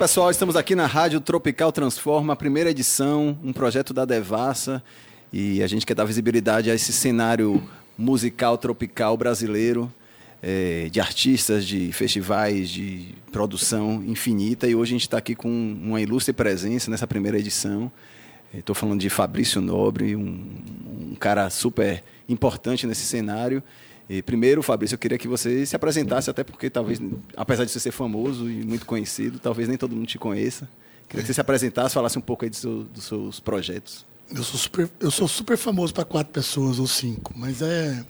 pessoal, estamos aqui na Rádio Tropical Transforma, primeira edição, um projeto da Devassa, e a gente quer dar visibilidade a esse cenário musical tropical brasileiro, é, de artistas, de festivais, de produção infinita, e hoje a gente está aqui com uma ilustre presença nessa primeira edição. Estou falando de Fabrício Nobre, um, um cara super importante nesse cenário. E primeiro, Fabrício, eu queria que você se apresentasse, até porque talvez, apesar de você ser famoso e muito conhecido, talvez nem todo mundo te conheça. Queria que você se apresentasse, falasse um pouco aí seu, dos seus projetos. Eu sou super, eu sou super famoso para quatro pessoas ou cinco, mas é,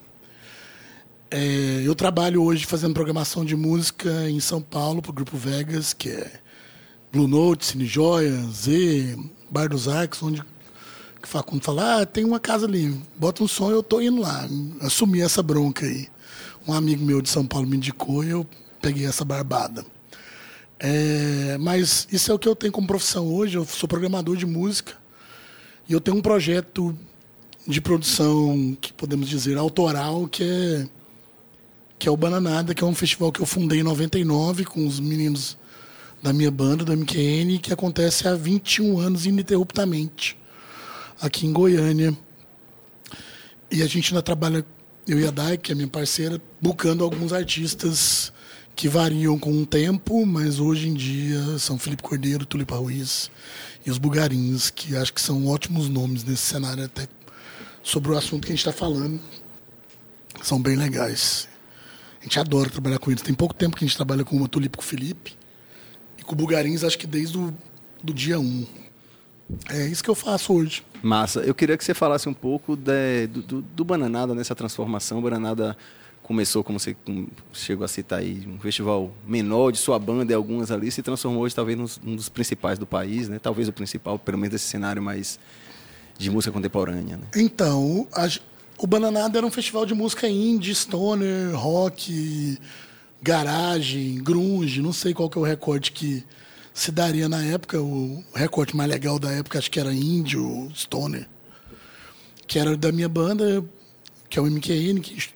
é, Eu trabalho hoje fazendo programação de música em São Paulo para o Grupo Vegas, que é Blue Note, Cine Joia, Z, Bar dos Arcos, onde que Facundo fala, ah, tem uma casa ali, bota um som, eu tô indo lá. Assumi essa bronca aí. Um amigo meu de São Paulo me indicou e eu peguei essa barbada. É, mas isso é o que eu tenho como profissão hoje. Eu sou programador de música e eu tenho um projeto de produção que podemos dizer autoral que é que é o Bananada, que é um festival que eu fundei em 99 com os meninos da minha banda, do MQN, que acontece há 21 anos ininterruptamente aqui em Goiânia. E a gente ainda trabalha, eu e a Dai, que é minha parceira, buscando alguns artistas que variam com o tempo, mas hoje em dia são Felipe Cordeiro, Tulipa Ruiz e os Bugarins, que acho que são ótimos nomes nesse cenário, até sobre o assunto que a gente está falando. São bem legais. A gente adora trabalhar com eles. Tem pouco tempo que a gente trabalha com o Tulipa com o Felipe. E com o Bugarins, acho que desde o do dia 1. Um. É isso que eu faço hoje. Massa. Eu queria que você falasse um pouco de, do, do, do, Bananada nessa transformação. O Bananada começou, como você chegou a citar aí, um festival menor de sua banda e algumas ali, se transformou hoje talvez num dos principais do país, né? Talvez o principal, pelo menos desse cenário mais de música contemporânea. Né? Então, a, o Bananada era um festival de música indie, stoner, rock, garagem, grunge, não sei qual que é o recorde que se daria na época. O recorte mais legal da época acho que era Índio, Stoner, que era da minha banda, que é o MQN, que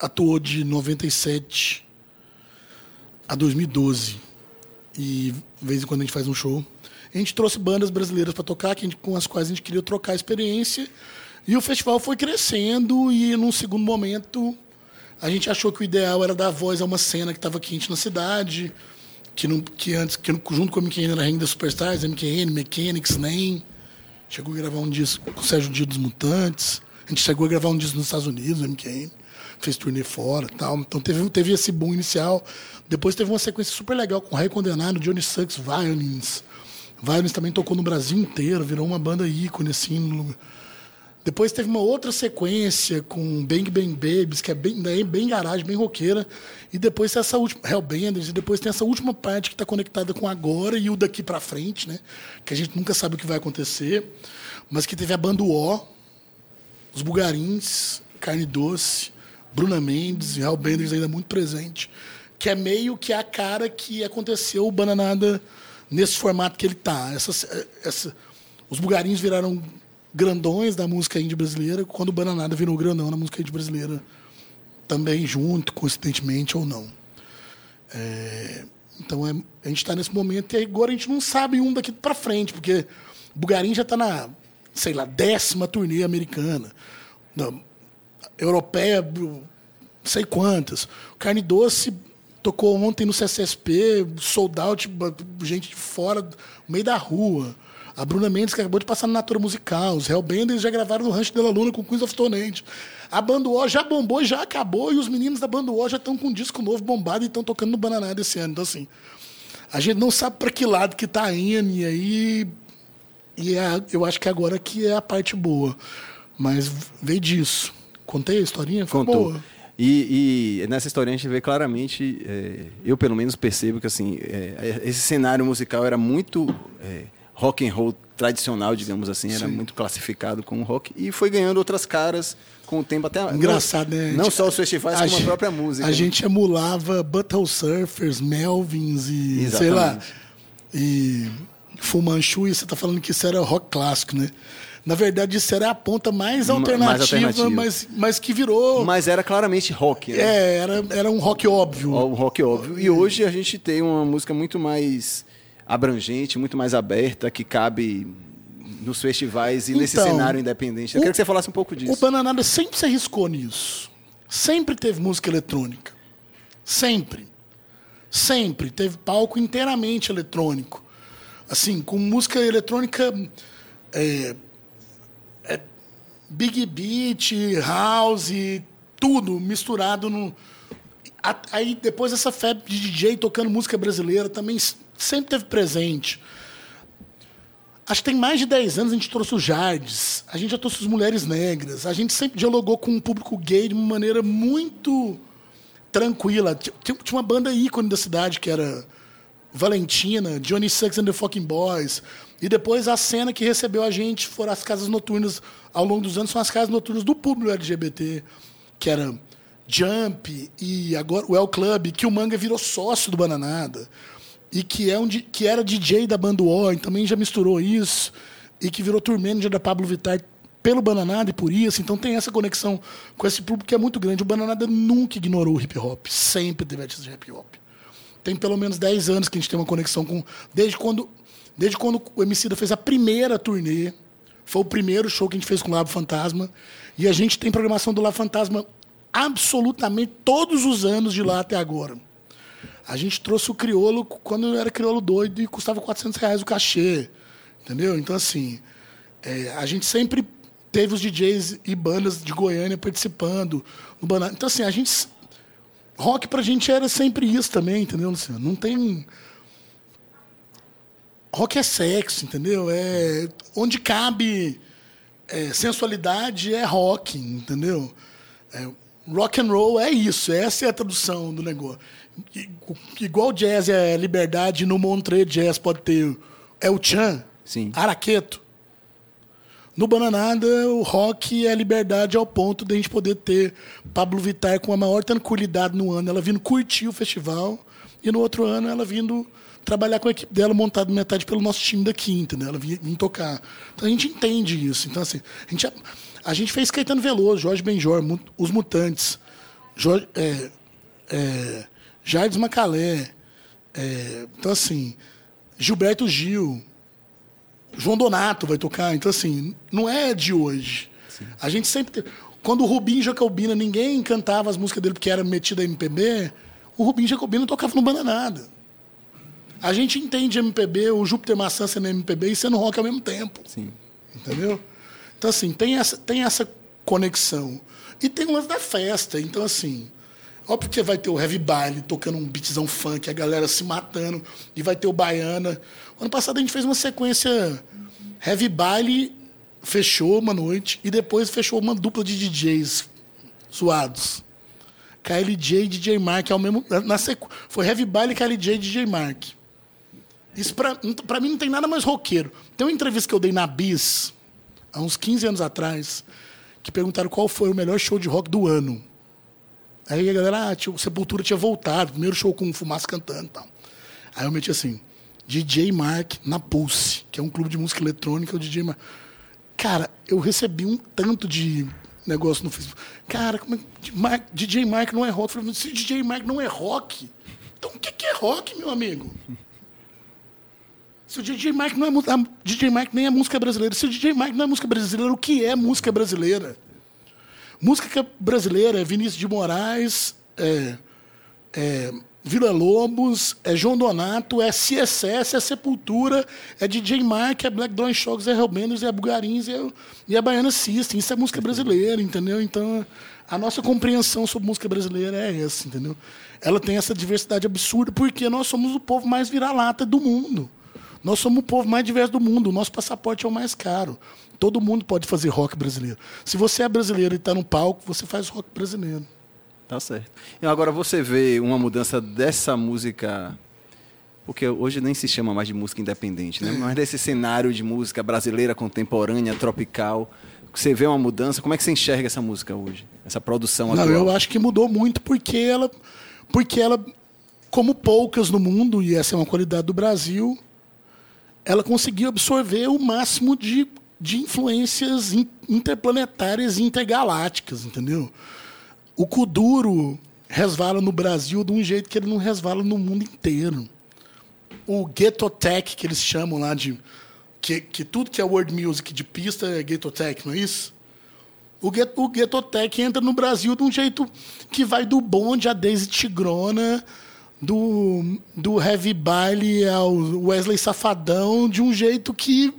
atuou de 97 a 2012. E de vez em quando a gente faz um show. A gente trouxe bandas brasileiras para tocar, que gente, com as quais a gente queria trocar experiência. E o festival foi crescendo e, num segundo momento, a gente achou que o ideal era dar voz a uma cena que estava quente na cidade que, não, que antes, que junto com a MQN era Rainha das Superstars, MQN, Mechanics, NEM. Chegou a gravar um disco com o Sérgio Dia dos Mutantes. A gente chegou a gravar um disco nos Estados Unidos, MQN. Fez turnê fora tal. Então teve, teve esse boom inicial. Depois teve uma sequência super legal com o Rei Condenado, Johnny Sucks, Violins. Violins também tocou no Brasil inteiro, virou uma banda ícone, assim, no, depois teve uma outra sequência com Bang Bang Babies, que é bem, daí bem garagem, bem roqueira. E depois tem essa última. Hellbenders, e depois tem essa última parte que está conectada com agora e o daqui para frente, né? Que a gente nunca sabe o que vai acontecer. Mas que teve a banda O, os Bugarins, Carne Doce, Bruna Mendes e Hellbenders ainda muito presente. Que é meio que a cara que aconteceu o Bananada nesse formato que ele tá. Essa, essa, os Bugarins viraram grandões da música indie brasileira, quando o Bananada virou grandão na música indie brasileira também junto, coincidentemente ou não. É, então é, a gente está nesse momento e agora a gente não sabe um daqui para frente, porque o Bugarim já está na, sei lá, décima turnê americana, na, europeia, sei quantas. Carne Doce tocou ontem no CCSP, sold out, gente de fora, no meio da rua. A Bruna Mendes, que acabou de passar na Natura Musical. Os Hellbenders já gravaram no Rancho de la Luna com Queens of Stone. A Bando O já bombou e já acabou. E os meninos da Bando O já estão com um disco novo bombado e estão tocando no Bananada esse ano. Então, assim, a gente não sabe para que lado que tá indo. E aí... E é, eu acho que agora que é a parte boa. Mas veio disso. Contei a historinha? Foi Contou. boa. E, e, nessa história a gente vê claramente, é, eu pelo menos percebo que assim, é, esse cenário musical era muito é, rock and roll tradicional, digamos assim, era Sim. muito classificado como rock e foi ganhando outras caras com o tempo até engraçado né não só os festivais a como gente, a própria música a gente emulava Butthole Surfers Melvins e Exatamente. sei lá e Fu Manchu e você está falando que isso era rock clássico né na verdade, isso era a ponta mais alternativa, mais alternativa. Mas, mas que virou. Mas era claramente rock. Né? É, era, era um rock óbvio. Um rock óbvio. E hoje a gente tem uma música muito mais abrangente, muito mais aberta, que cabe nos festivais e Então, nesse cenário independente. Eu o- queria que você falasse um pouco disso. O Bananada sempre se arriscou nisso. Sempre teve música eletrônica. Sempre. Sempre. Teve palco inteiramente eletrônico. Assim, com música eletrônica. é, é, big beat, house, tudo misturado no. Aí depois essa febre de DJ tocando música brasileira também sempre teve presente. Acho que tem mais de 10 anos a gente trouxe os Jardes, a gente já trouxe as mulheres negras, a gente sempre dialogou com o público gay de uma maneira muito tranquila. Ti- Tinha tinha uma banda ícone da cidade que era Valentina, Johnny Sucks and the Fucking Boys. E depois a cena que recebeu a gente foram as casas noturnas, ao longo dos anos, são as casas noturnas do público LGBT, que era Jump e agora o El Club, que o Manga virou sócio do Bananada. E que, é um, que era DJ da banda O, também já misturou isso. E que virou tour manager da Pablo Vittar pelo Bananada e por isso. Então tem essa conexão com esse público que é muito grande. O Bananada nunca ignorou o hip hop. Sempre teve artistas de hip hop. Tem pelo menos 10 anos que a gente tem uma conexão com. Desde quando, desde quando o Emicida fez a primeira turnê. Foi o primeiro show que a gente fez com o Labo Fantasma. E a gente tem programação do Labo Fantasma absolutamente todos os anos de lá até agora. A gente trouxe o criolo quando eu era criolo doido e custava 400 reais o cachê. Entendeu? Então, assim, é, a gente sempre teve os DJs e bandas de Goiânia participando. No Banana. Então, assim, a gente. Rock pra gente era sempre isso também, entendeu, Luciano? Não tem. Rock é sexo, entendeu? É onde cabe é, sensualidade é rock, entendeu? É, rock and roll é isso, essa é a tradução do negócio. Igual jazz é liberdade, no Montreux Jazz pode ter El Chan, Sim. Araqueto. No Bananada, o rock é liberdade ao ponto de a gente poder ter Pablo Vittar com a maior tranquilidade no ano, ela vindo curtir o festival, e no outro ano ela vindo trabalhar com a equipe dela, montada metade pelo nosso time daqui, entendeu? Ela vinha, vinha tocar. Então a gente entende isso. Então, assim, a gente, a gente fez Caetano Veloso, Jorge Benjor, Os Mutantes, Jorge, é, é, Jardim Macalé, é, então assim, Gilberto Gil, João Donato vai tocar. Então, assim, não é de hoje. A gente sempre. Quando o Rubinho Jacobina, ninguém cantava as músicas dele porque era metido a MPB, o Rubinho Jacobina tocava no Bananada. A gente entende MPB, o Júpiter Maçã sendo MPB e sendo rock ao mesmo tempo. Sim. Entendeu? Então, assim, tem essa, tem essa conexão. E tem o lance da festa. Então, assim, óbvio que vai ter o heavy baile tocando um beatzão funk, a galera se matando, e vai ter o baiana. Ano passado a gente fez uma sequência heavy baile, fechou uma noite, e depois fechou uma dupla de DJs suados. KLJ e DJ Mark ao mesmo na sequ... Foi heavy baile, KLJ e DJ Mark. Isso pra, pra mim não tem nada mais roqueiro. Tem uma entrevista que eu dei na Bis, há uns 15 anos atrás, que perguntaram qual foi o melhor show de rock do ano. Aí a galera, ah, tinha- Sepultura tinha voltado, primeiro show com fumaça cantando e tal. Aí eu meti assim, DJ Mark na Pulse, que é um clube de música eletrônica, o DJ Mark. Cara, eu recebi um tanto de negócio no Facebook. Cara, como é que Mark- DJ Mark não é rock? Eu falei, se DJ Mark não é rock, então o que que é rock, meu amigo? Se o DJ Mike não é DJ Mike nem é música brasileira, se o DJ Mike não é música brasileira, o que é música brasileira? Música brasileira é Vinícius de Moraes, é, é Vila Lobos, é João Donato, é CSS, é Sepultura, é DJ Mark, é Black Dawn Shocks, é Hellbenders, é Bugarins, é, e é Baiana System. Isso é música brasileira, entendeu? Então, a nossa compreensão sobre música brasileira é essa, entendeu? Ela tem essa diversidade absurda porque nós somos o povo mais vira-lata do mundo. Nós somos o povo mais diverso do mundo. O nosso passaporte é o mais caro. Todo mundo pode fazer rock brasileiro. Se você é brasileiro e está no palco, você faz rock brasileiro. Tá certo. E agora você vê uma mudança dessa música. Porque hoje nem se chama mais de música independente, né? Mas desse cenário de música brasileira, contemporânea, tropical. Você vê uma mudança. Como é que você enxerga essa música hoje? Essa produção Não, atual? eu acho que mudou muito porque ela, porque ela, como poucas no mundo, e essa é uma qualidade do Brasil, ela conseguiu absorver o máximo de, de influências in- interplanetárias e intergalácticas, entendeu? O Kuduro resvala no Brasil de um jeito que ele não resvala no mundo inteiro. o Ghetto Tech, que eles chamam lá de. Que, que tudo que é world music de pista é Ghetto Tech, não é isso? O, Get, o Ghetto Tech entra no Brasil de um jeito que vai do bonde a Daisy Tigrona, do, do Heavy Baile ao Wesley Safadão, de um jeito que,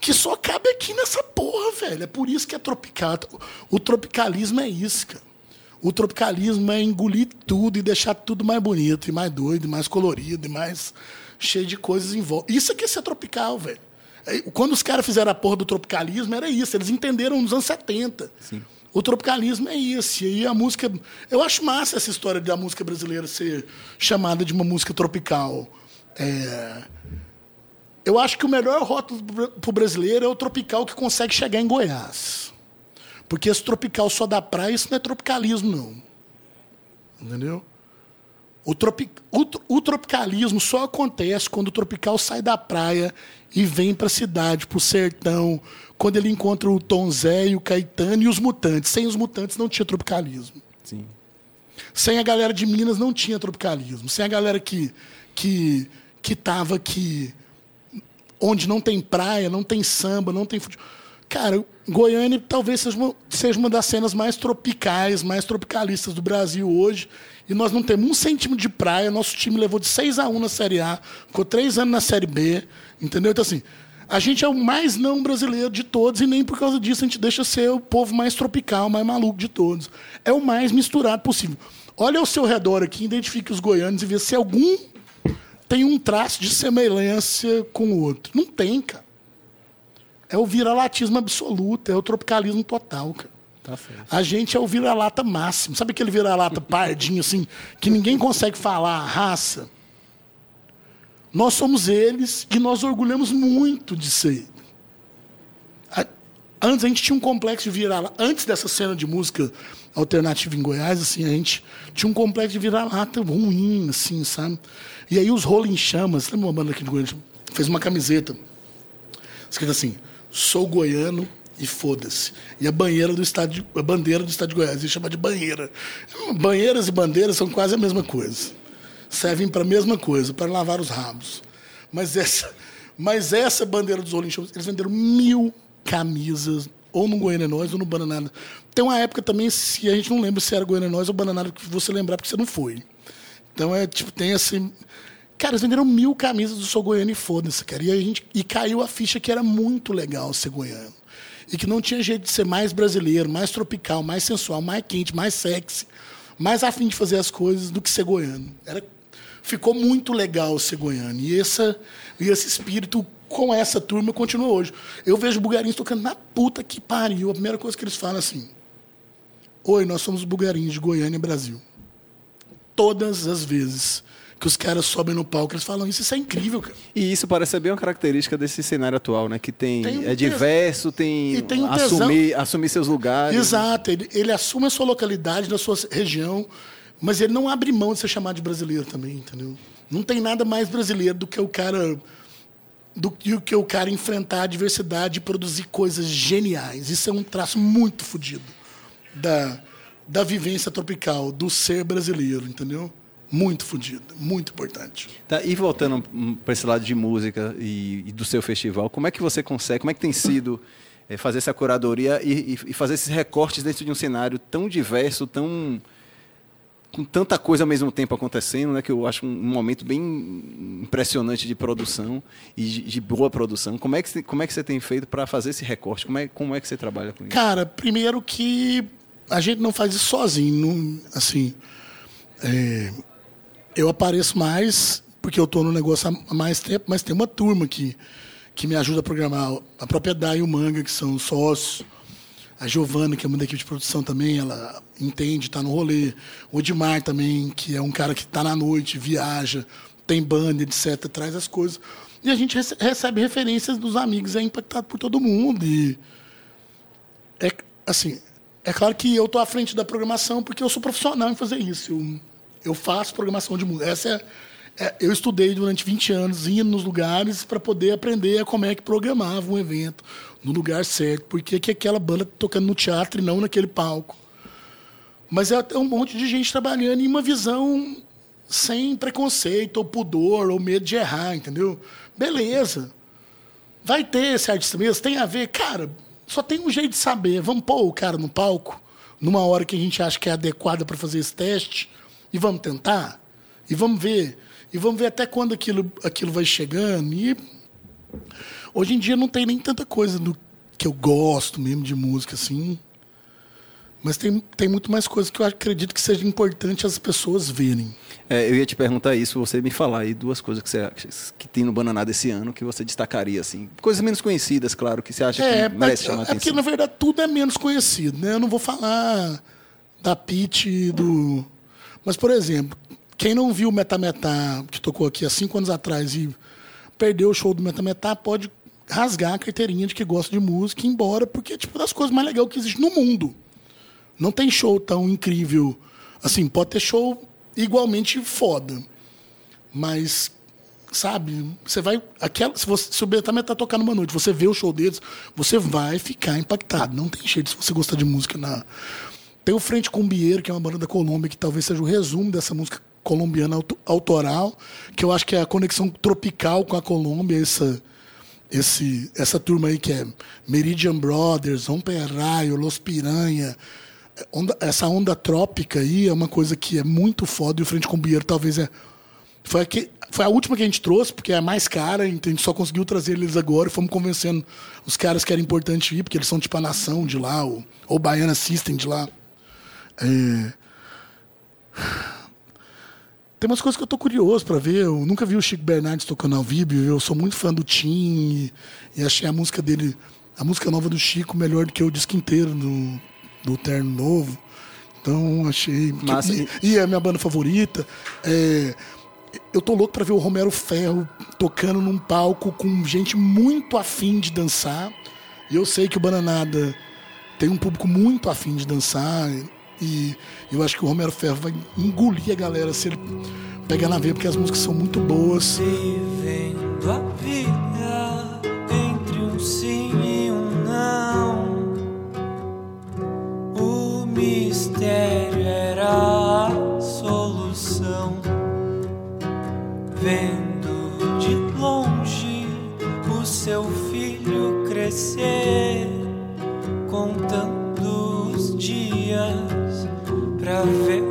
que só cabe aqui nessa porra, velho. É por isso que é tropical. O tropicalismo é isso, cara. O tropicalismo é engolir tudo e deixar tudo mais bonito, e mais doido, e mais colorido, e mais cheio de coisas em volta. Isso aqui é ser tropical, velho. É, quando os caras fizeram a porra do tropicalismo, era isso. Eles entenderam nos anos 70. Sim. O tropicalismo é isso. E a música. Eu acho massa essa história da música brasileira ser chamada de uma música tropical. É... Eu acho que o melhor rótulo para o brasileiro é o tropical que consegue chegar em Goiás. Porque esse tropical só da praia, isso não é tropicalismo, não. Entendeu? O, tropi... o, o tropicalismo só acontece quando o tropical sai da praia e vem para a cidade, para o sertão, quando ele encontra o Tom Zé e o Caetano e os mutantes. Sem os mutantes não tinha tropicalismo. Sim. Sem a galera de Minas não tinha tropicalismo. Sem a galera que que que tava aqui onde não tem praia, não tem samba, não tem futebol. Cara, Goiânia talvez seja uma, seja uma das cenas mais tropicais, mais tropicalistas do Brasil hoje. E nós não temos um centímetro de praia. Nosso time levou de 6 a 1 na Série A, ficou três anos na Série B. Entendeu? Então, assim, a gente é o mais não brasileiro de todos, e nem por causa disso a gente deixa ser o povo mais tropical, mais maluco de todos. É o mais misturado possível. Olha ao seu redor aqui, identifique os goianos e vê se algum tem um traço de semelhança com o outro. Não tem, cara. É o viralatismo absoluto, é o tropicalismo total, cara. Tá a gente é o vira-lata máximo. Sabe aquele vira-lata pardinho, assim, que ninguém consegue falar a raça? Nós somos eles e nós orgulhamos muito de ser. Antes a gente tinha um complexo de virar Antes dessa cena de música alternativa em Goiás, assim, a gente tinha um complexo de virar-lata ruim, assim, sabe? E aí os Rolling Chamas, lembra uma banda aqui de Goiás? Fez uma camiseta. Escrito assim: sou goiano e foda-se. E a banheira do estádio, a bandeira do estado de Goiás, e chama de banheira. Banheiras e bandeiras são quase a mesma coisa servem para a mesma coisa, para lavar os rabos. Mas essa, mas essa bandeira dos Stones, eles venderam mil camisas, ou no Goiânia Nós ou no Bananada. Tem uma época também, se a gente não lembra se era Goiânia Nós ou Bananada, que você lembrar porque você não foi. Então é tipo, tem esse. Cara, eles venderam mil camisas do Sou Goiano e foda-se, cara. E, a gente, e caiu a ficha que era muito legal ser goiano. E que não tinha jeito de ser mais brasileiro, mais tropical, mais sensual, mais quente, mais sexy, mais afim de fazer as coisas do que ser goiano. Era ficou muito legal ser goiano. E, essa, e esse espírito com essa turma continua hoje. Eu vejo bugarins tocando na puta que pariu. A primeira coisa que eles falam é assim: Oi, nós somos bugarins de Goiânia, Brasil. Todas as vezes que os caras sobem no palco, eles falam isso, isso é incrível, cara. E isso parece ser bem uma característica desse cenário atual, né? Que tem, tem um é diverso, tem, tem um assumir, assumir seus lugares. Exato, ele, ele assume a sua localidade, da sua região, mas ele não abre mão de ser chamado de brasileiro também, entendeu? Não tem nada mais brasileiro do que o cara do que o cara enfrentar a adversidade e produzir coisas geniais. Isso é um traço muito fodido da, da vivência tropical, do ser brasileiro, entendeu? Muito fodido, muito importante. Tá, e voltando para esse lado de música e, e, do seu festival, como é que você consegue, como é que tem sido é, fazer essa curadoria e, e fazer esses recortes dentro de um cenário tão diverso, tão com tanta coisa ao mesmo tempo acontecendo, né, que eu acho um, momento bem impressionante de produção e de, de, boa produção. Como é que, como é que você tem feito para fazer esse recorte? Como é, como é que você trabalha com isso? Cara, primeiro que a gente não faz isso sozinho. Não, assim, é, eu apareço mais porque eu estou no negócio há mais tempo, mas tem uma turma que, que me ajuda a programar. A propriedade e o Manga, que são sócios a Giovana, que é uma da equipe de produção também, ela entende, está no rolê. O Edmar também, que é um cara que está na noite, viaja, tem banda, etc., traz as coisas. E a gente recebe referências dos amigos, é impactado por todo mundo. E é assim, é claro que eu estou à frente da programação porque eu sou profissional em fazer isso. Eu, eu faço programação de música. Essa é, é, eu estudei durante 20 anos, indo nos lugares para poder aprender como é que programava um evento no lugar certo, porque que aquela banda tá tocando no teatro e não naquele palco. Mas é um monte de gente trabalhando em uma visão sem preconceito, ou pudor, ou medo de errar, entendeu? Beleza. Vai ter esse artista mesmo? Tem a ver? Cara, só tem um jeito de saber. Vamos pôr o cara no palco, numa hora que a gente acha que é adequada para fazer esse teste, e vamos tentar? E vamos ver. E vamos ver até quando aquilo, aquilo vai chegando. E hoje em dia não tem nem tanta coisa do que eu gosto mesmo de música, assim. Mas tem, tem muito mais coisas que eu acredito que seja importante as pessoas verem. É, eu ia te perguntar isso, você me falar aí duas coisas que, você, que tem no Bananada esse ano que você destacaria, assim. Coisas menos conhecidas, claro, que você acha é, que merece chamar é atenção. É porque, na verdade, tudo é menos conhecido, né? Eu não vou falar da Pete do... Mas, por exemplo, quem não viu o Metametá, que tocou aqui há cinco anos atrás e perdeu o show do Metametá, pode rasgar a carteirinha de que gosta de música e ir embora, porque é tipo das coisas mais legais que existe no mundo. Não tem show tão incrível. Assim, pode ter show igualmente foda. Mas, sabe, você vai. Aquela, se, você, se o Betame tá tocando uma noite, você vê o show deles, você vai ficar impactado. Não tem jeito se você gostar de música na. Tem o Frente Cumbieiro, que é uma banda da Colômbia, que talvez seja o resumo dessa música colombiana autoral, que eu acho que é a conexão tropical com a Colômbia, essa, esse, essa turma aí que é Meridian Brothers, Raio, Los Piranha, onda, essa onda trópica aí é uma coisa que é muito foda e o Frente com talvez é. Foi, aqui, foi a última que a gente trouxe, porque é a mais cara, a gente só conseguiu trazer eles agora e fomos convencendo os caras que era importante ir, porque eles são tipo a nação de lá, ou, ou Baiana System de lá. É... Tem umas coisas que eu tô curioso para ver. Eu nunca vi o Chico Bernardes tocando ao vivo. Eu sou muito fã do Tim e, achei a música dele, a música nova do Chico, melhor do que o disco inteiro do, do Terno Novo. Então, achei. Massa. E, e é a minha banda favorita. É, eu tô louco para ver o Romero Ferro tocando num palco com gente muito afim de dançar. E eu sei que o Bananada tem um público muito afim de dançar. E eu acho que o Romero Ferro vai engolir a galera se ele pegar na veia, porque as músicas são muito boas. Vivendo a vida entre um sim e um não. O mistério era a solução. Vendo de longe o seu filho crescer, contando pra ver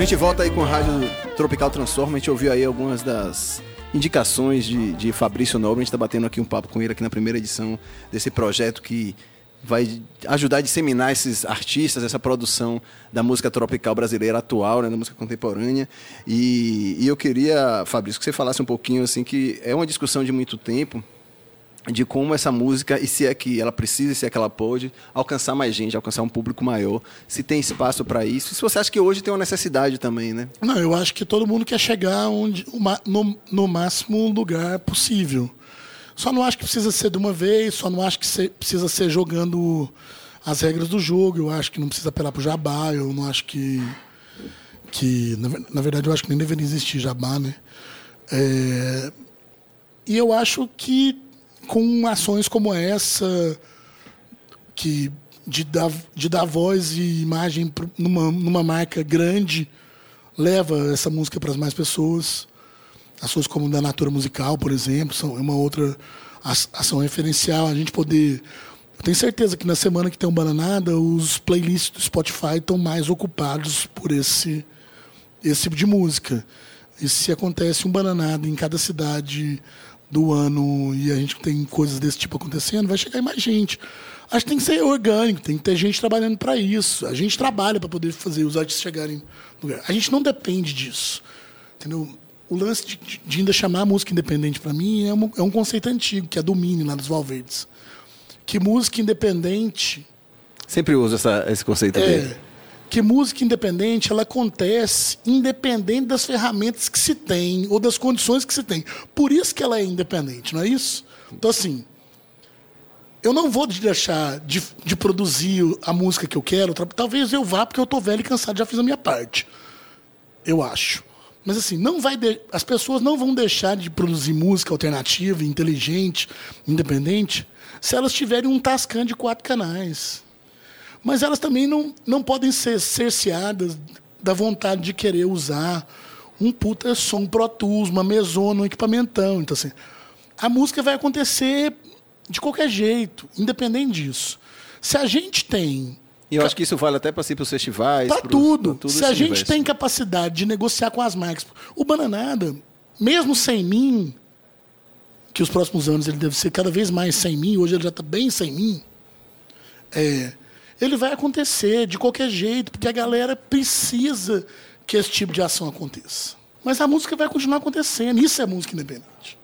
gente volta aí com o Rádio Tropical Transforma. A gente ouviu aí algumas das indicações de, de Fabrício Nobre. A gente está batendo aqui um papo com ele aqui na primeira edição desse projeto que vai ajudar a disseminar esses artistas, essa produção da música tropical brasileira atual, né, da música contemporânea. E, e eu queria, Fabrício, que você falasse um pouquinho assim que é uma discussão de muito tempo de como essa música, e se é que ela precisa, se é que ela pode, alcançar mais gente, alcançar um público maior, se tem espaço para isso, e se você acha que hoje tem uma necessidade também, né? Não, eu acho que todo mundo quer chegar onde, no, no máximo lugar possível. Só não acho que precisa ser de uma vez, só não acho que precisa ser jogando as regras do jogo, eu acho que não precisa apelar pro jabá, eu não acho que. que na, na verdade, eu acho que nem deveria existir jabá, né? É, e eu acho que com ações como essa, que de dar, de dar voz e imagem numa, numa marca grande, leva essa música para as mais pessoas. Ações como da Natura Musical, por exemplo, são uma outra ação referencial. A gente poder. Eu tenho certeza que na semana que tem um Bananada, os playlists do Spotify estão mais ocupados por esse, esse tipo de música. E se acontece um Bananada em cada cidade do ano e a gente tem coisas desse tipo acontecendo, vai chegar mais gente. Acho que tem que ser orgânico, tem que ter gente trabalhando para isso. A gente trabalha para poder fazer os artistas chegarem no lugar. A gente não depende disso. Entendeu? O lance de, de ainda chamar a música independente para mim é, um é um conceito antigo, que é do Mini, lá dos Valverdes. Que música independente Sempre uso essa, esse conceito é, dele. Que música independente ela acontece independente das ferramentas que se tem ou das condições que se tem. Por isso que ela é independente, não é isso? Então, assim, eu não vou deixar de, de produzir a música que eu quero. Talvez eu vá porque eu tô velho e cansado, já fiz a minha parte. Eu acho. Mas assim, não vai de- as pessoas não vão deixar de produzir música alternativa, inteligente, independente, se elas tiverem um Tascam de quatro canais. Mas elas também não, não podem ser cerceadas da vontade de querer usar um puta som Pro Tools, uma mesona, um equipamentão. Então, assim, a música vai acontecer de qualquer jeito, independente disso. Se a gente tem E eu acho que isso vale até para os festivais. Para tudo. tudo Se a gente universo. tem capacidade de negociar com as marcas. O Bananada, mesmo sem mim, que os próximos anos ele deve ser cada vez mais sem mim, hoje ele já está bem sem mim, é, ele vai acontecer de qualquer jeito, porque a galera precisa que esse tipo de ação aconteça. Mas a música vai continuar acontecendo. Isso é música independente.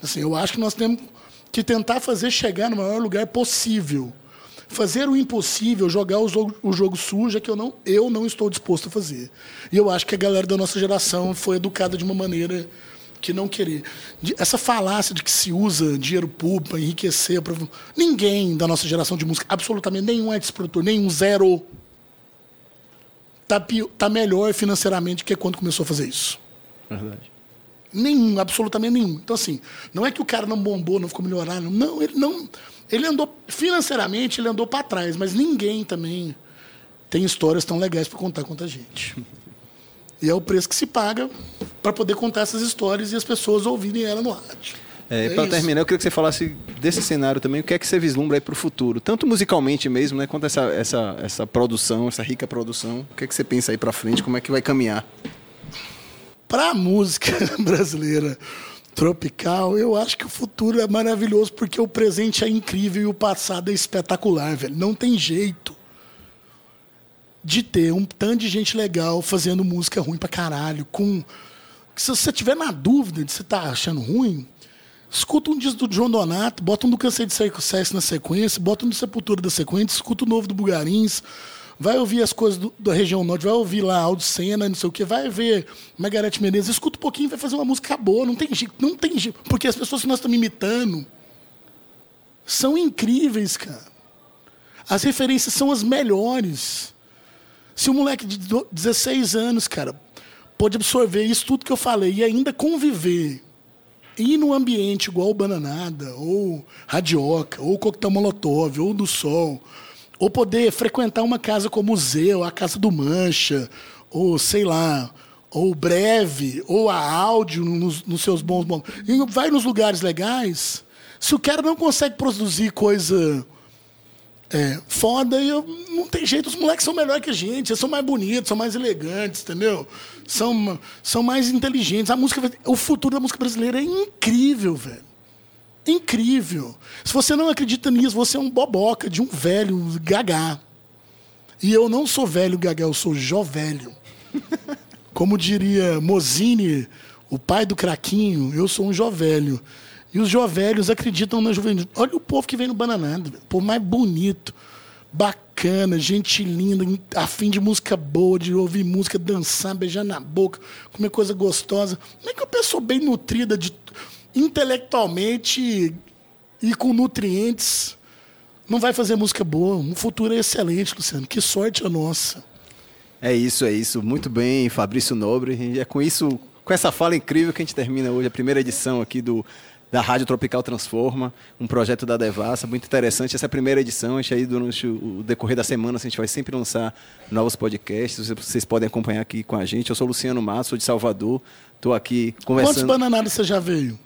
Assim, eu acho que nós temos que tentar fazer chegar no maior lugar possível. Fazer o impossível, jogar o jogo, o jogo sujo, é que eu não, eu não estou disposto a fazer. E eu acho que a galera da nossa geração foi educada de uma maneira que não querer. Essa falácia de que se usa dinheiro público para enriquecer. Pra... Ninguém da nossa geração de música, absolutamente nenhum é produtor, nenhum, zero, tá, pi- tá melhor financeiramente que quando começou a fazer isso. Verdade. Nenhum, absolutamente nenhum. Então, assim, não é que o cara não bombou, não ficou melhorado. Não, ele não. Ele andou, financeiramente, ele andou para trás, mas ninguém também tem histórias tão legais para contar quanto a gente. E é o preço que se paga para poder contar essas histórias e as pessoas ouvirem ela no rádio. É, É para terminar, eu queria que você falasse desse cenário também, o que é que você vislumbra aí para o futuro, tanto musicalmente mesmo, né, quanto essa, essa, essa produção, essa rica produção. O que é que você pensa aí para frente, como é que vai caminhar? Para a música brasileira tropical, eu acho que o futuro é maravilhoso porque o presente é incrível e o passado é espetacular, velho. Não tem jeito de ter um tanto de gente legal fazendo música ruim pra caralho. Com... Se você tiver na dúvida de se tá achando ruim, escuta um disco do João Donato, bota um do Cansei de Sucesso na sequência, bota um do Sepultura da sequência, escuta o novo do Bugarins, vai ouvir as coisas do- da região norte, vai ouvir lá Aldo Senna, não sei o que, vai ver Margarete Menezes, escuta um pouquinho, vai fazer uma música boa, não tem jeito, não tem jeito. Porque as pessoas que nós estamos imitando são incríveis, cara. As referências são as melhores. Se um moleque de do- 16 anos, cara, pode absorver isso tudo que eu falei e ainda conviver, ir num ambiente igual Bananada, ou Radioca, ou Coquetel Molotov, ou do Sol, ou poder frequentar uma casa como o museu, a Casa do Mancha, ou sei lá, ou Breve, ou a Áudio nos, nos seus bons momentos. E vai nos lugares legais. Se o cara não consegue produzir coisa é, foda e eu, não tem jeito, os moleques são melhores que a gente, eles são mais bonitos, são mais elegantes, entendeu? São, são mais inteligentes. A música, o futuro da música brasileira é incrível, velho. Incrível. Se você não acredita nisso, você é um boboca de um velho gagá. E eu não sou velho gagá, eu sou jovelho. Como diria Mozini, o pai do craquinho, eu sou um jovelho. E os jovelhos acreditam na juventude. Olha o povo que vem no Bananada, o povo mais bonito, bacana, gente linda, afim de música boa, de ouvir música, dançar, beijar na boca, comer coisa gostosa. Não é que uma pessoa bem nutrida de, intelectualmente e com nutrientes não vai fazer música boa. Um futuro é excelente, Luciano. Que sorte a nossa. É isso, é isso. Muito bem, Fabrício Nobre. E é com isso, com essa fala incrível que a gente termina hoje a primeira edição aqui do da Rádio Tropical Transforma, um projeto da Devassa, muito interessante. Essa é a primeira edição, a gente aí durante o decorrer da semana, a gente vai sempre lançar novos podcasts, vocês- podem acompanhar aqui com a gente. Eu sou o Luciano Mato, sou de Salvador, estou aqui Quantos conversando. bananadas você já veio?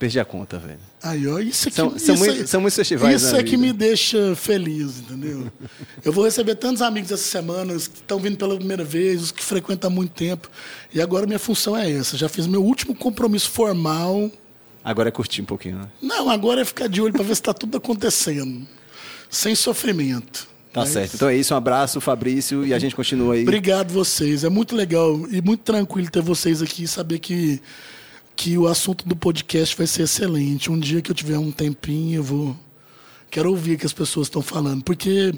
Perdi a conta, velho. Aí, ó, isso aqui, São- são isso muitos- são muitos festivais Isso na é que vida. me deixa feliz, entendeu? Eu vou receber tantos amigos essa semana, os que estão vindo pela primeira vez, os que frequentam há muito tempo. E agora minha função é essa. Já fiz meu último compromisso formal Agora é curtir um pouquinho, né? Não, agora é ficar de olho para ver se está tudo acontecendo. Sem sofrimento. Tá Mas- certo. Então é isso, um abraço, Fabrício, e a gente continua aí. Obrigado vocês. É muito legal e muito tranquilo ter vocês aqui e saber que, que o assunto do podcast vai ser excelente. Um dia que eu tiver um tempinho, eu vou. Quero ouvir o que as pessoas estão falando. Porque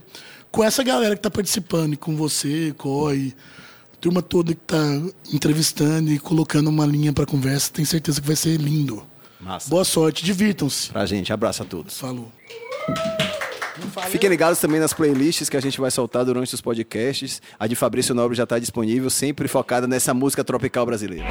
com essa galera que está participando, e com você, Coy, turma toda que está entrevistando e colocando uma linha para conversa, tenho certeza que vai ser lindo. Massa. Boa sorte, divirtam-se. Pra gente, abraço a todos. Falou. Fiquem ligados também nas playlists que a gente vai soltar durante os podcasts. A de Fabrício Nobre já está disponível, sempre focada nessa música tropical brasileira.